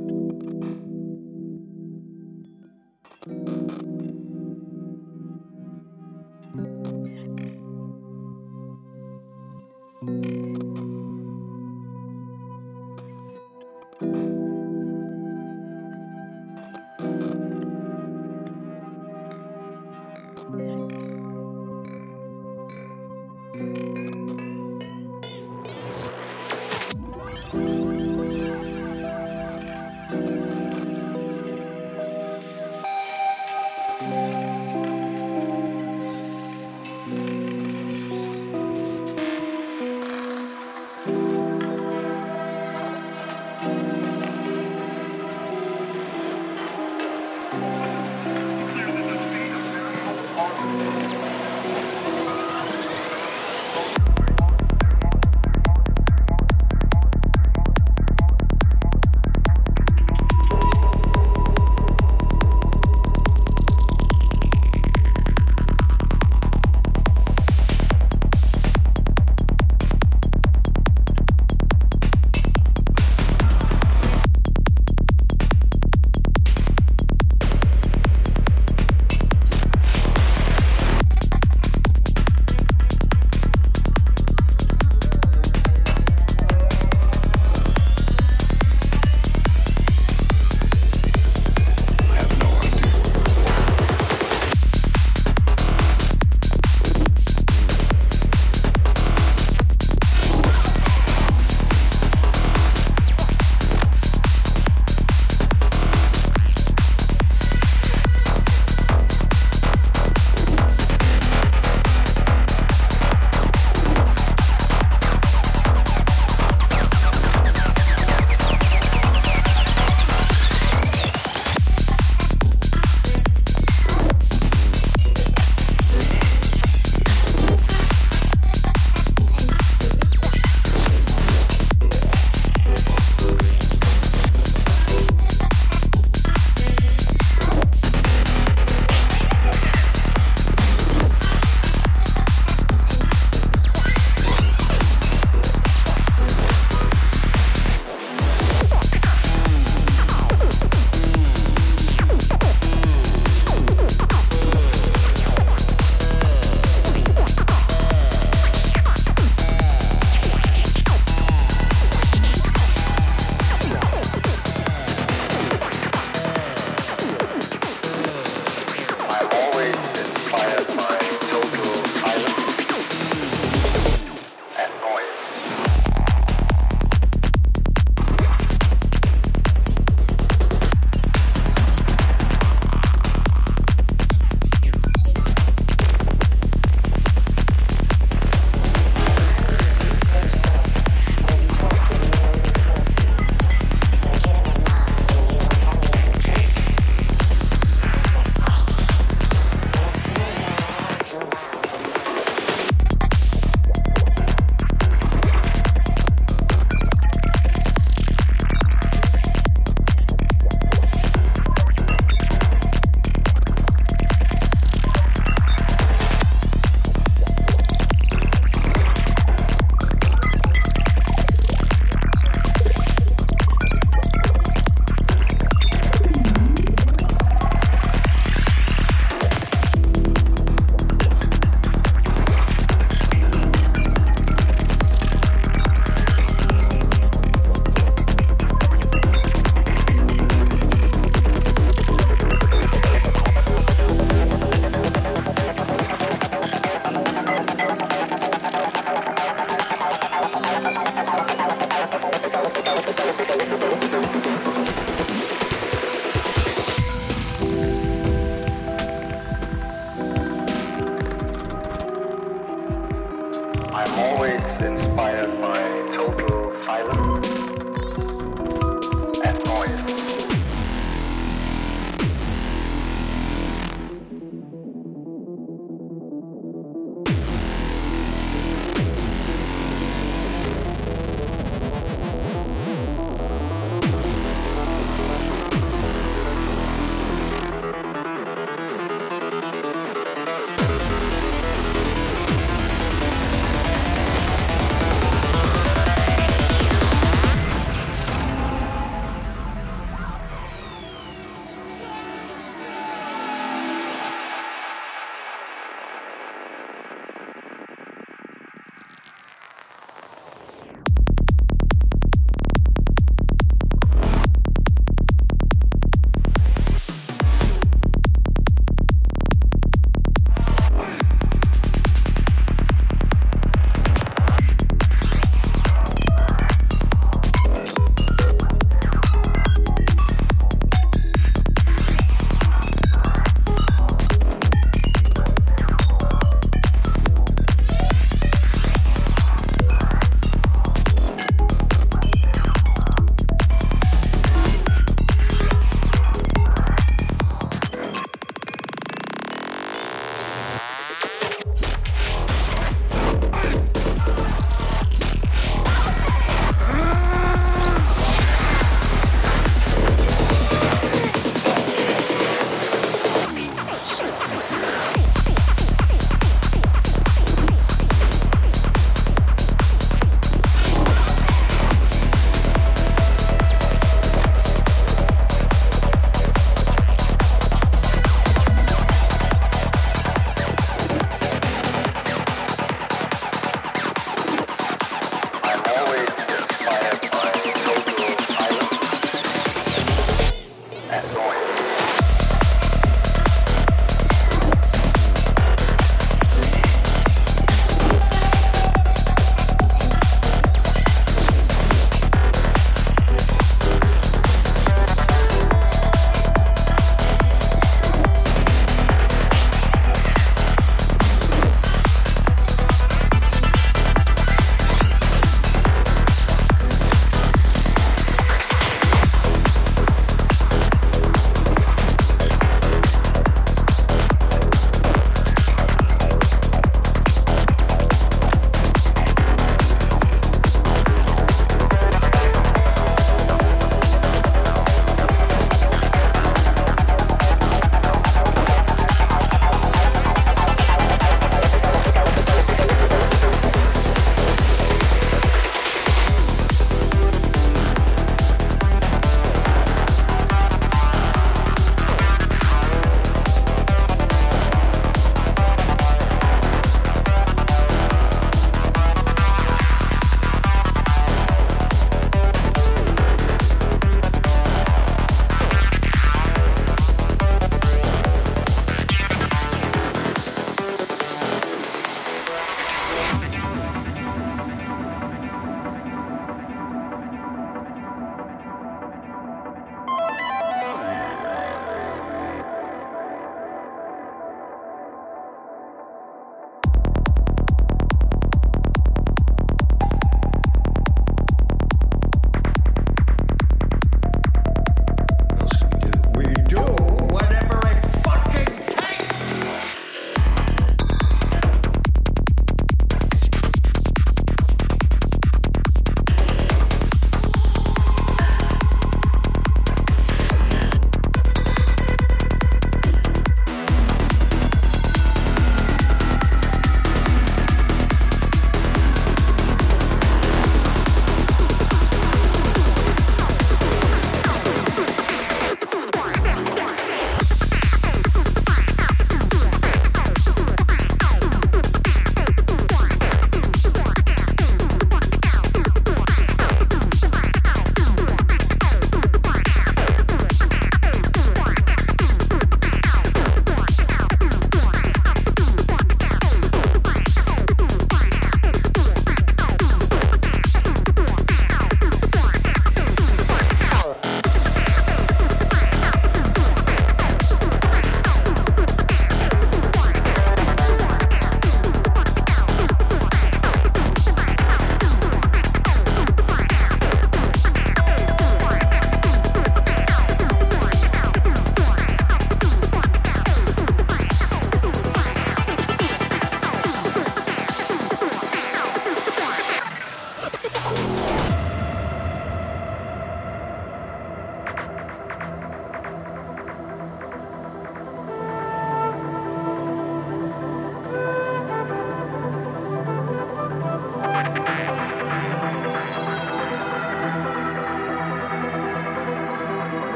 Thank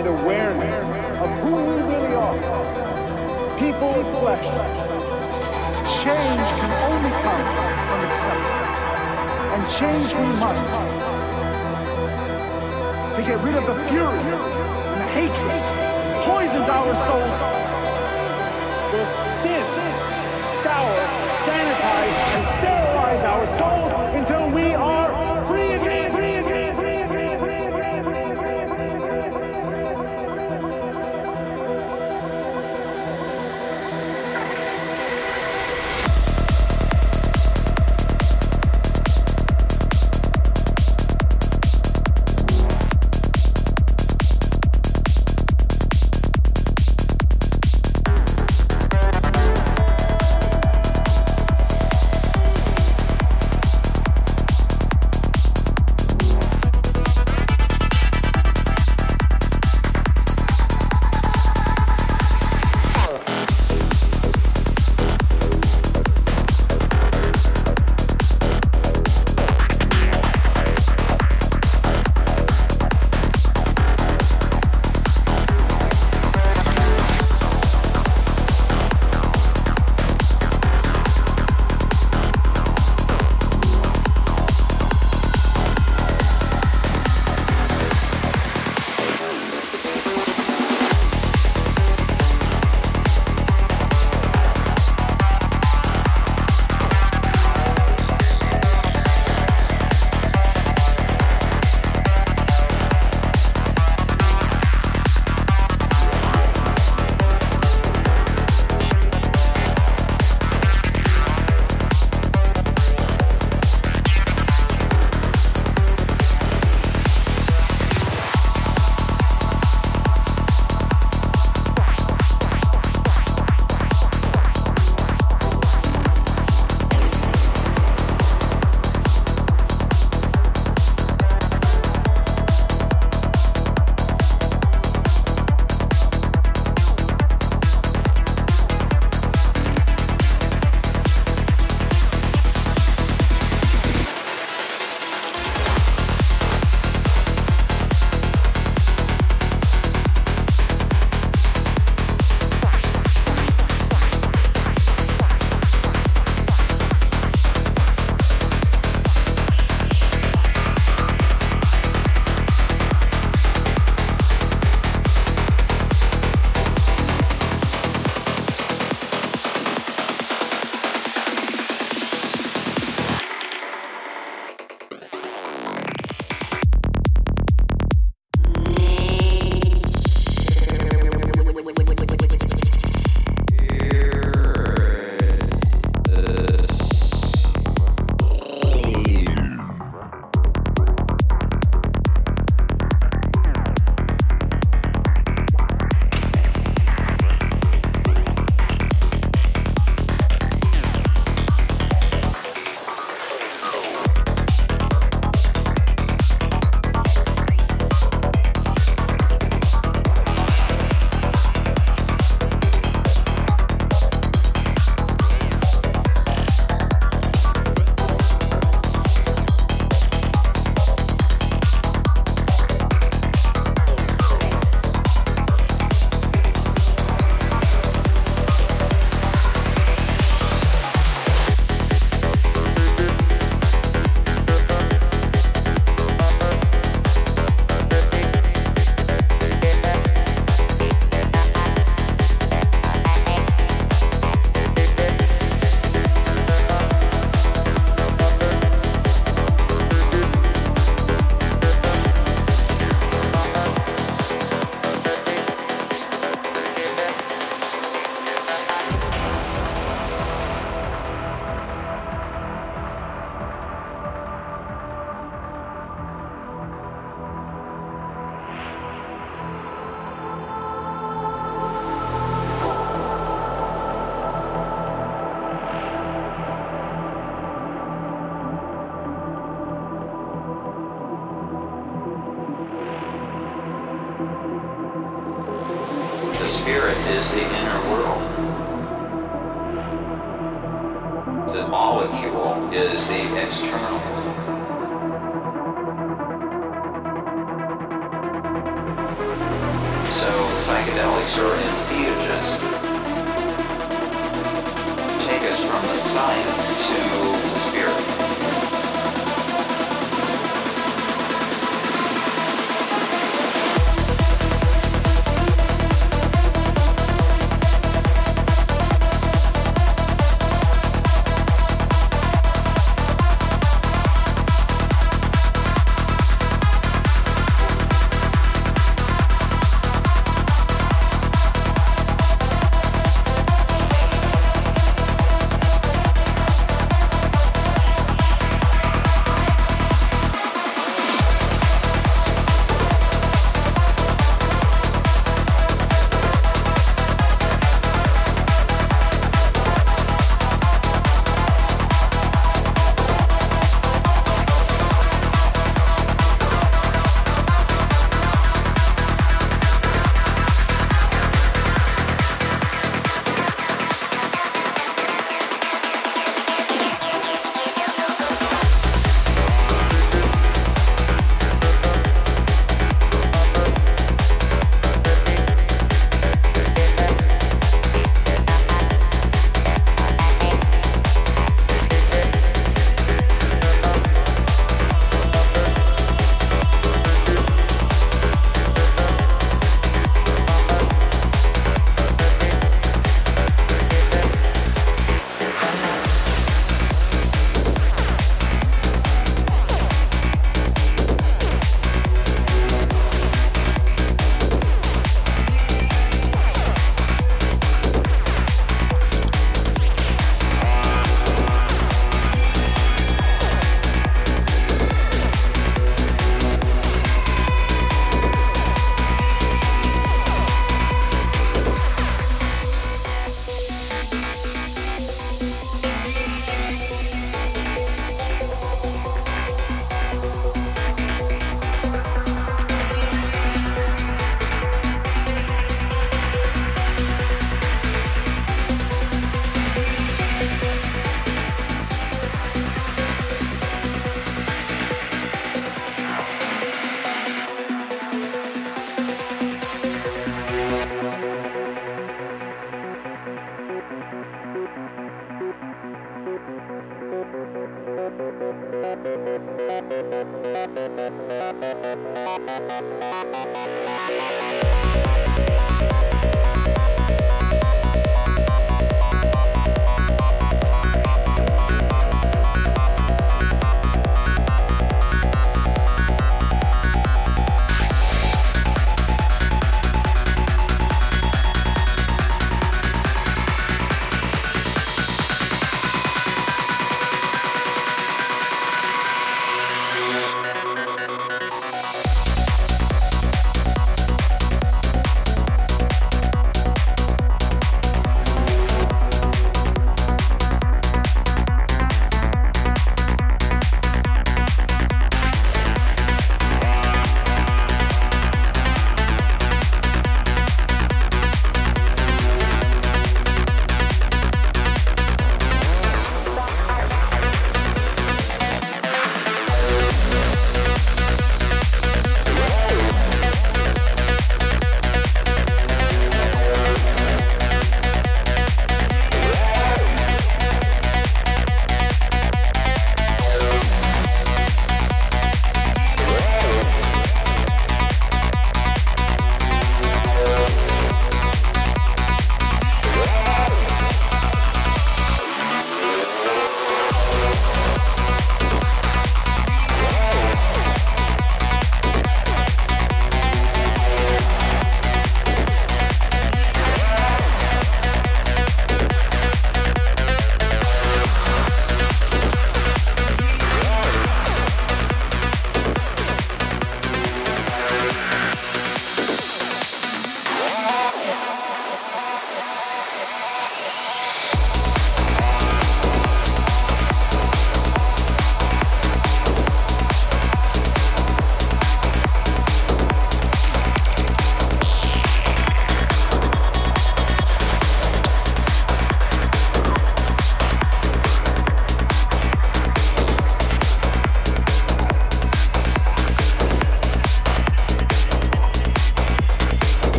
and awareness of who we really are, people of flesh, change can only come from acceptance. And change we must. To get rid of the fury and the hatred that poisons our souls. Will sin,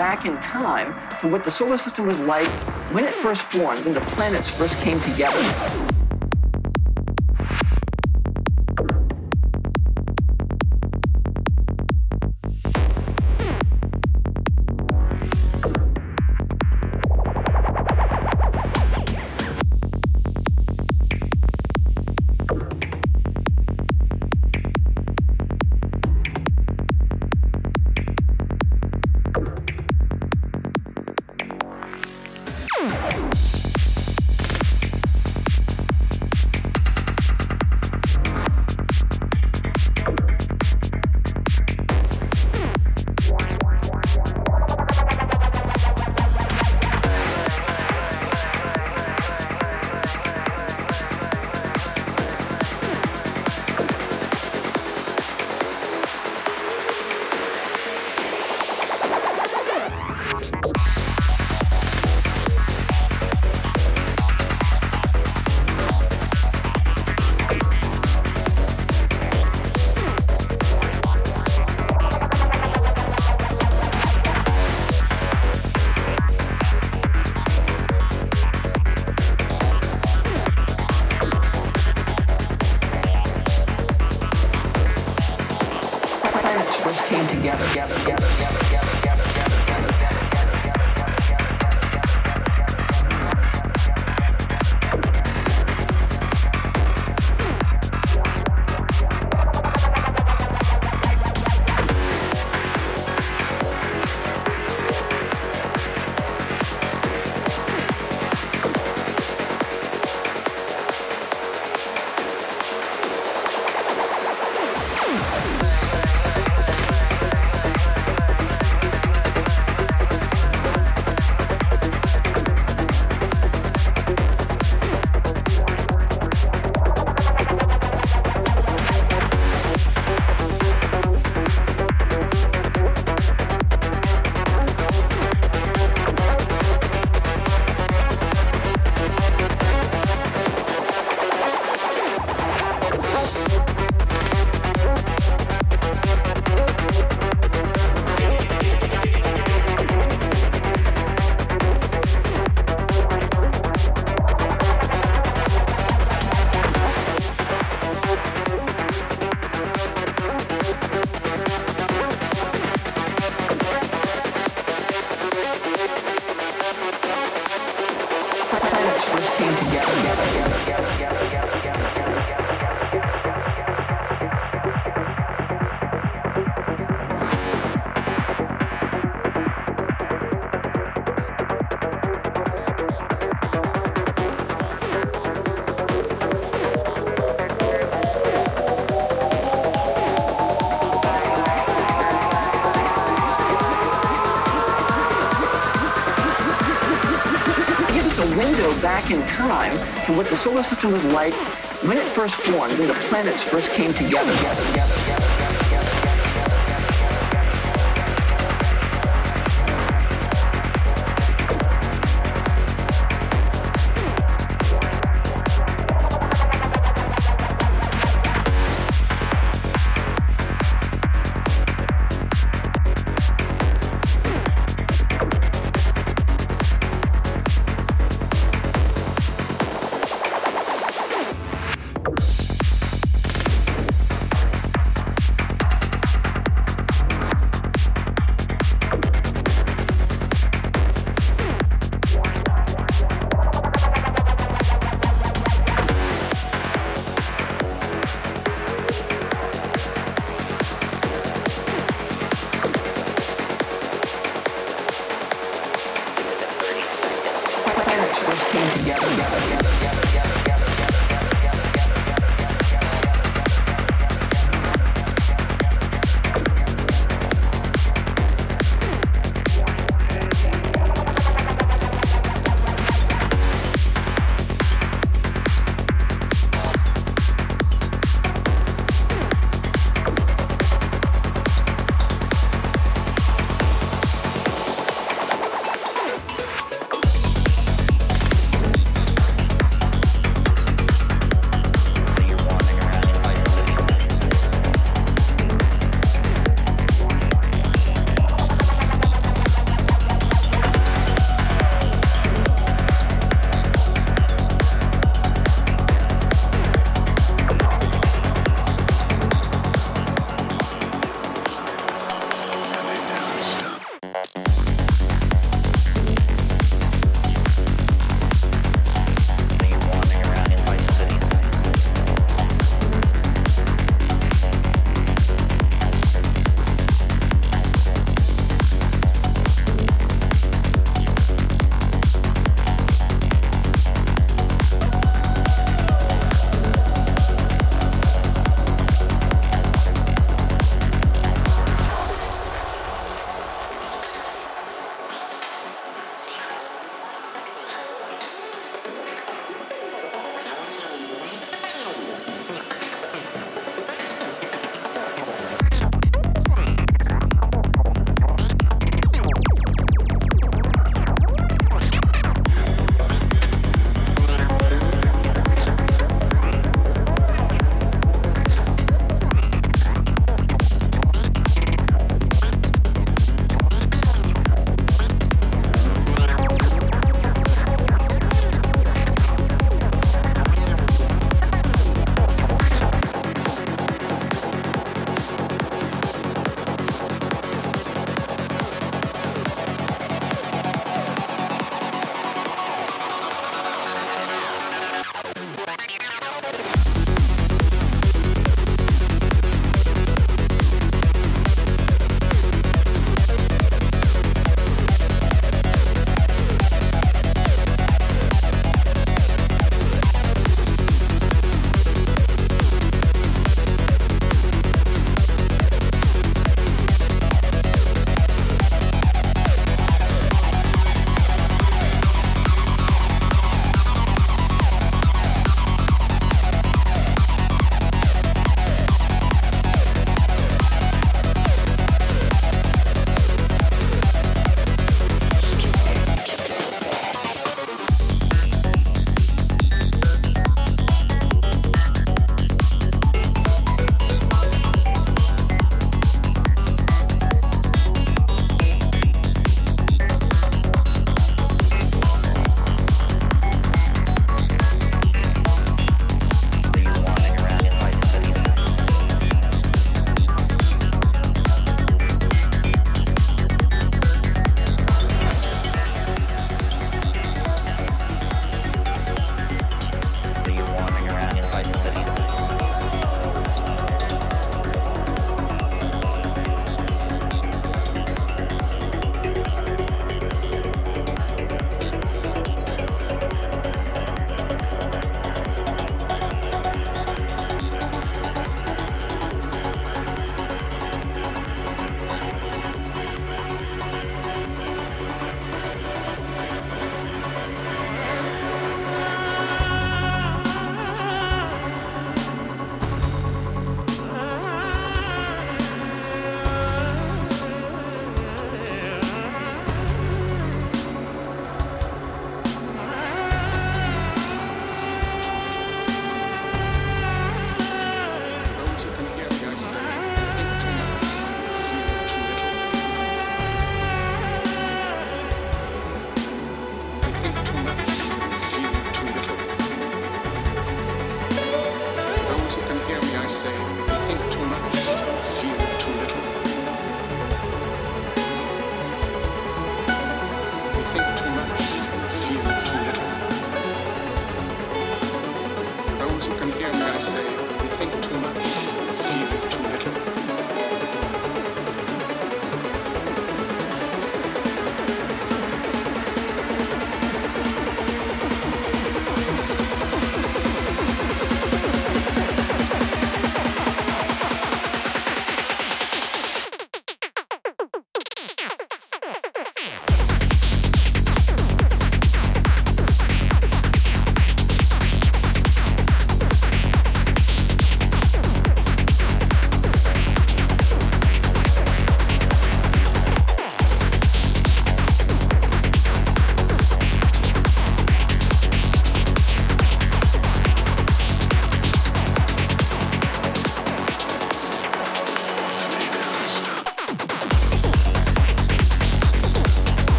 back in time to what the solar system was like when it first formed, when the planets first came together. To what the solar system was like when it first formed, when the planets first came together. together, together, together, together, together.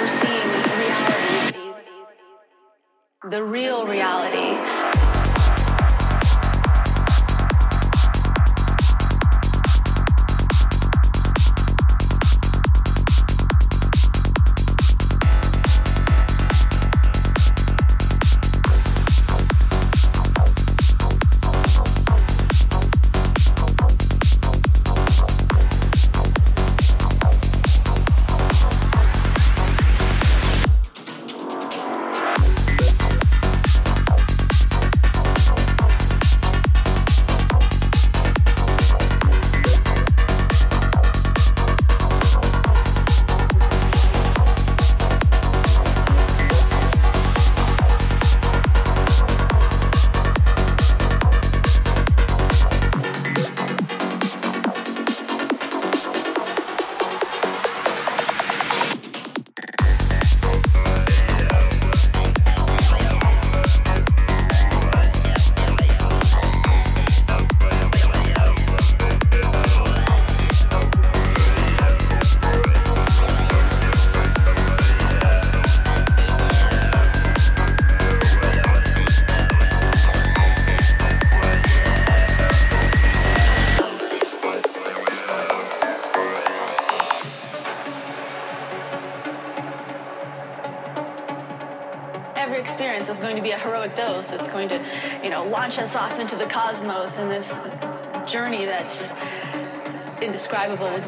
We're seeing reality. The real reality. With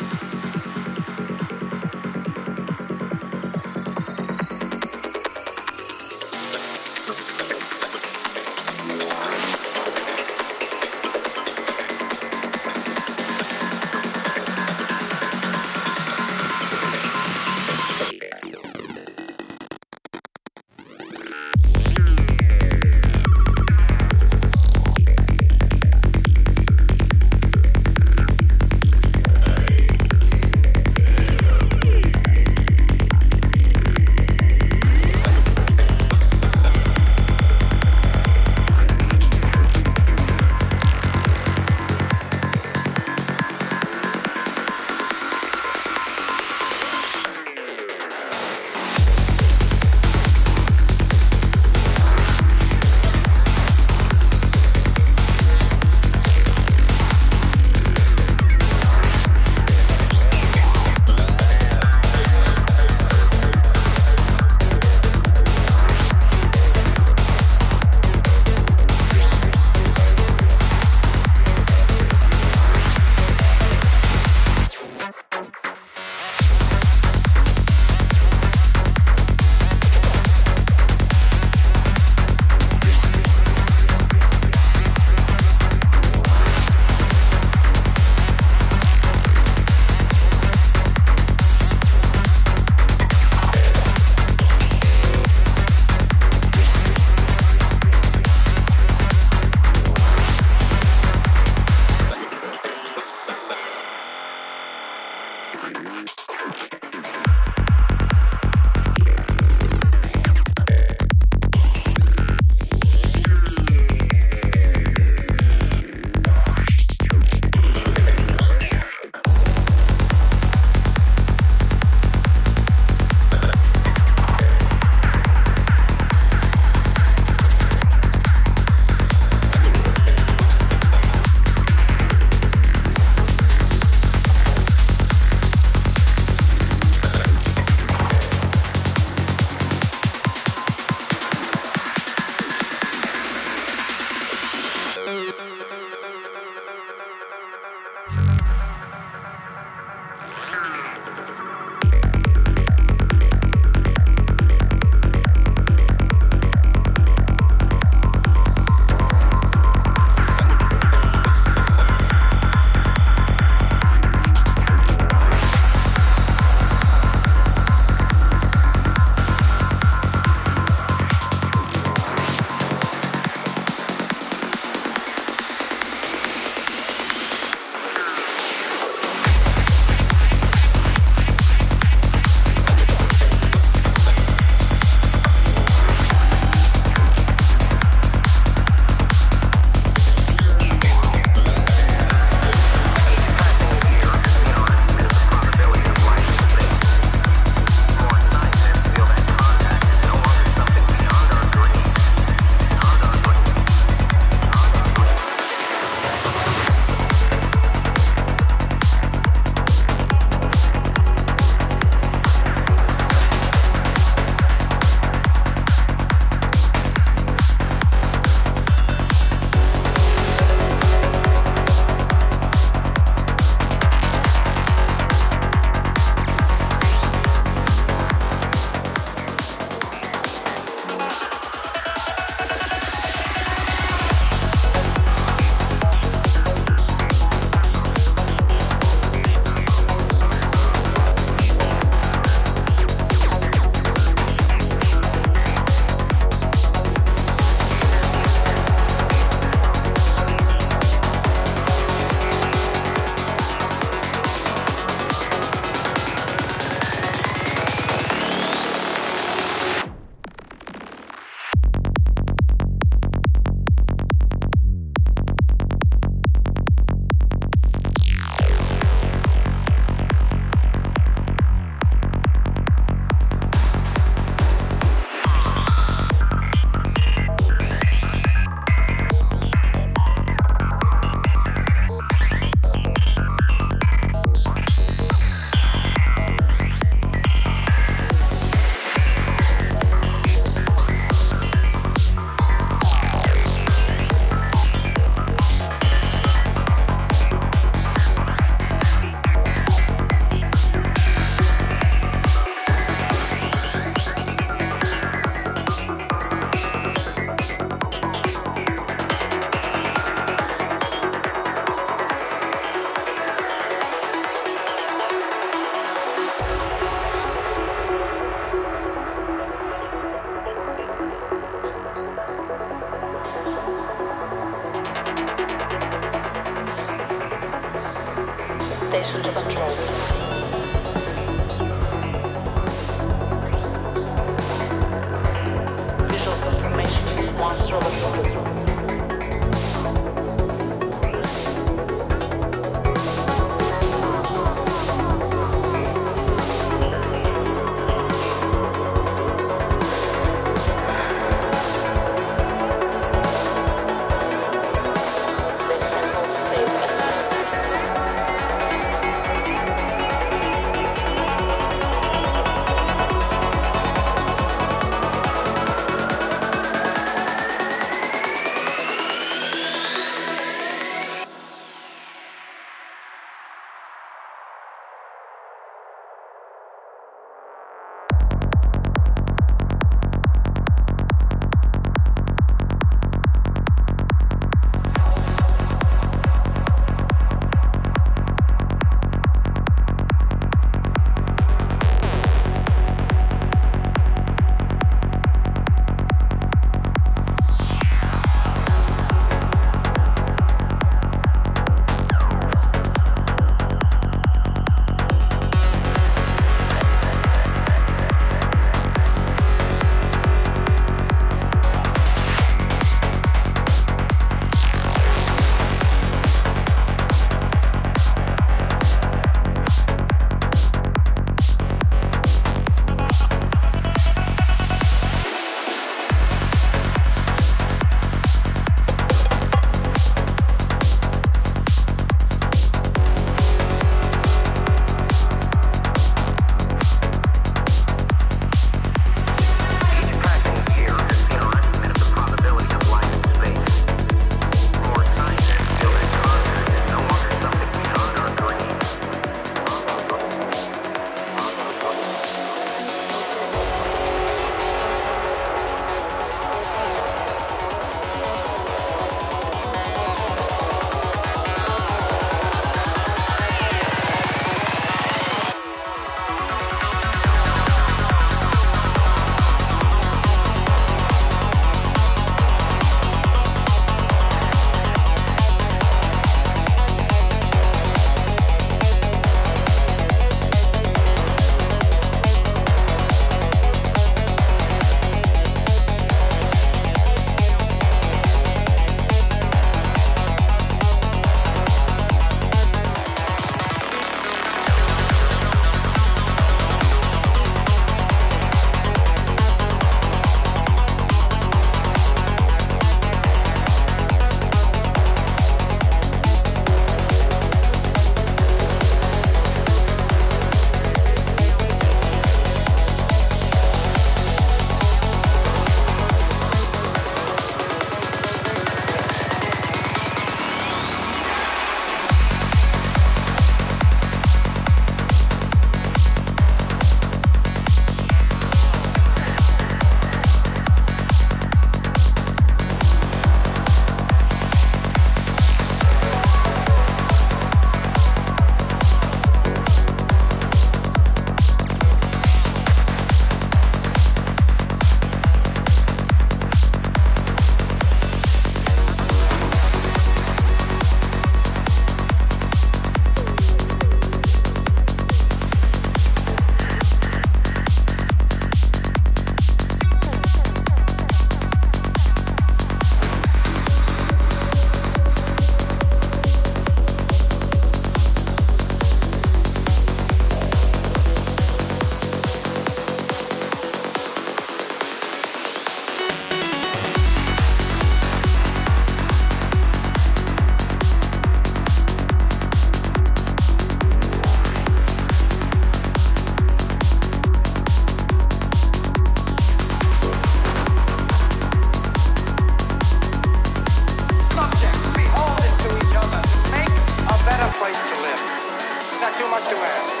to end.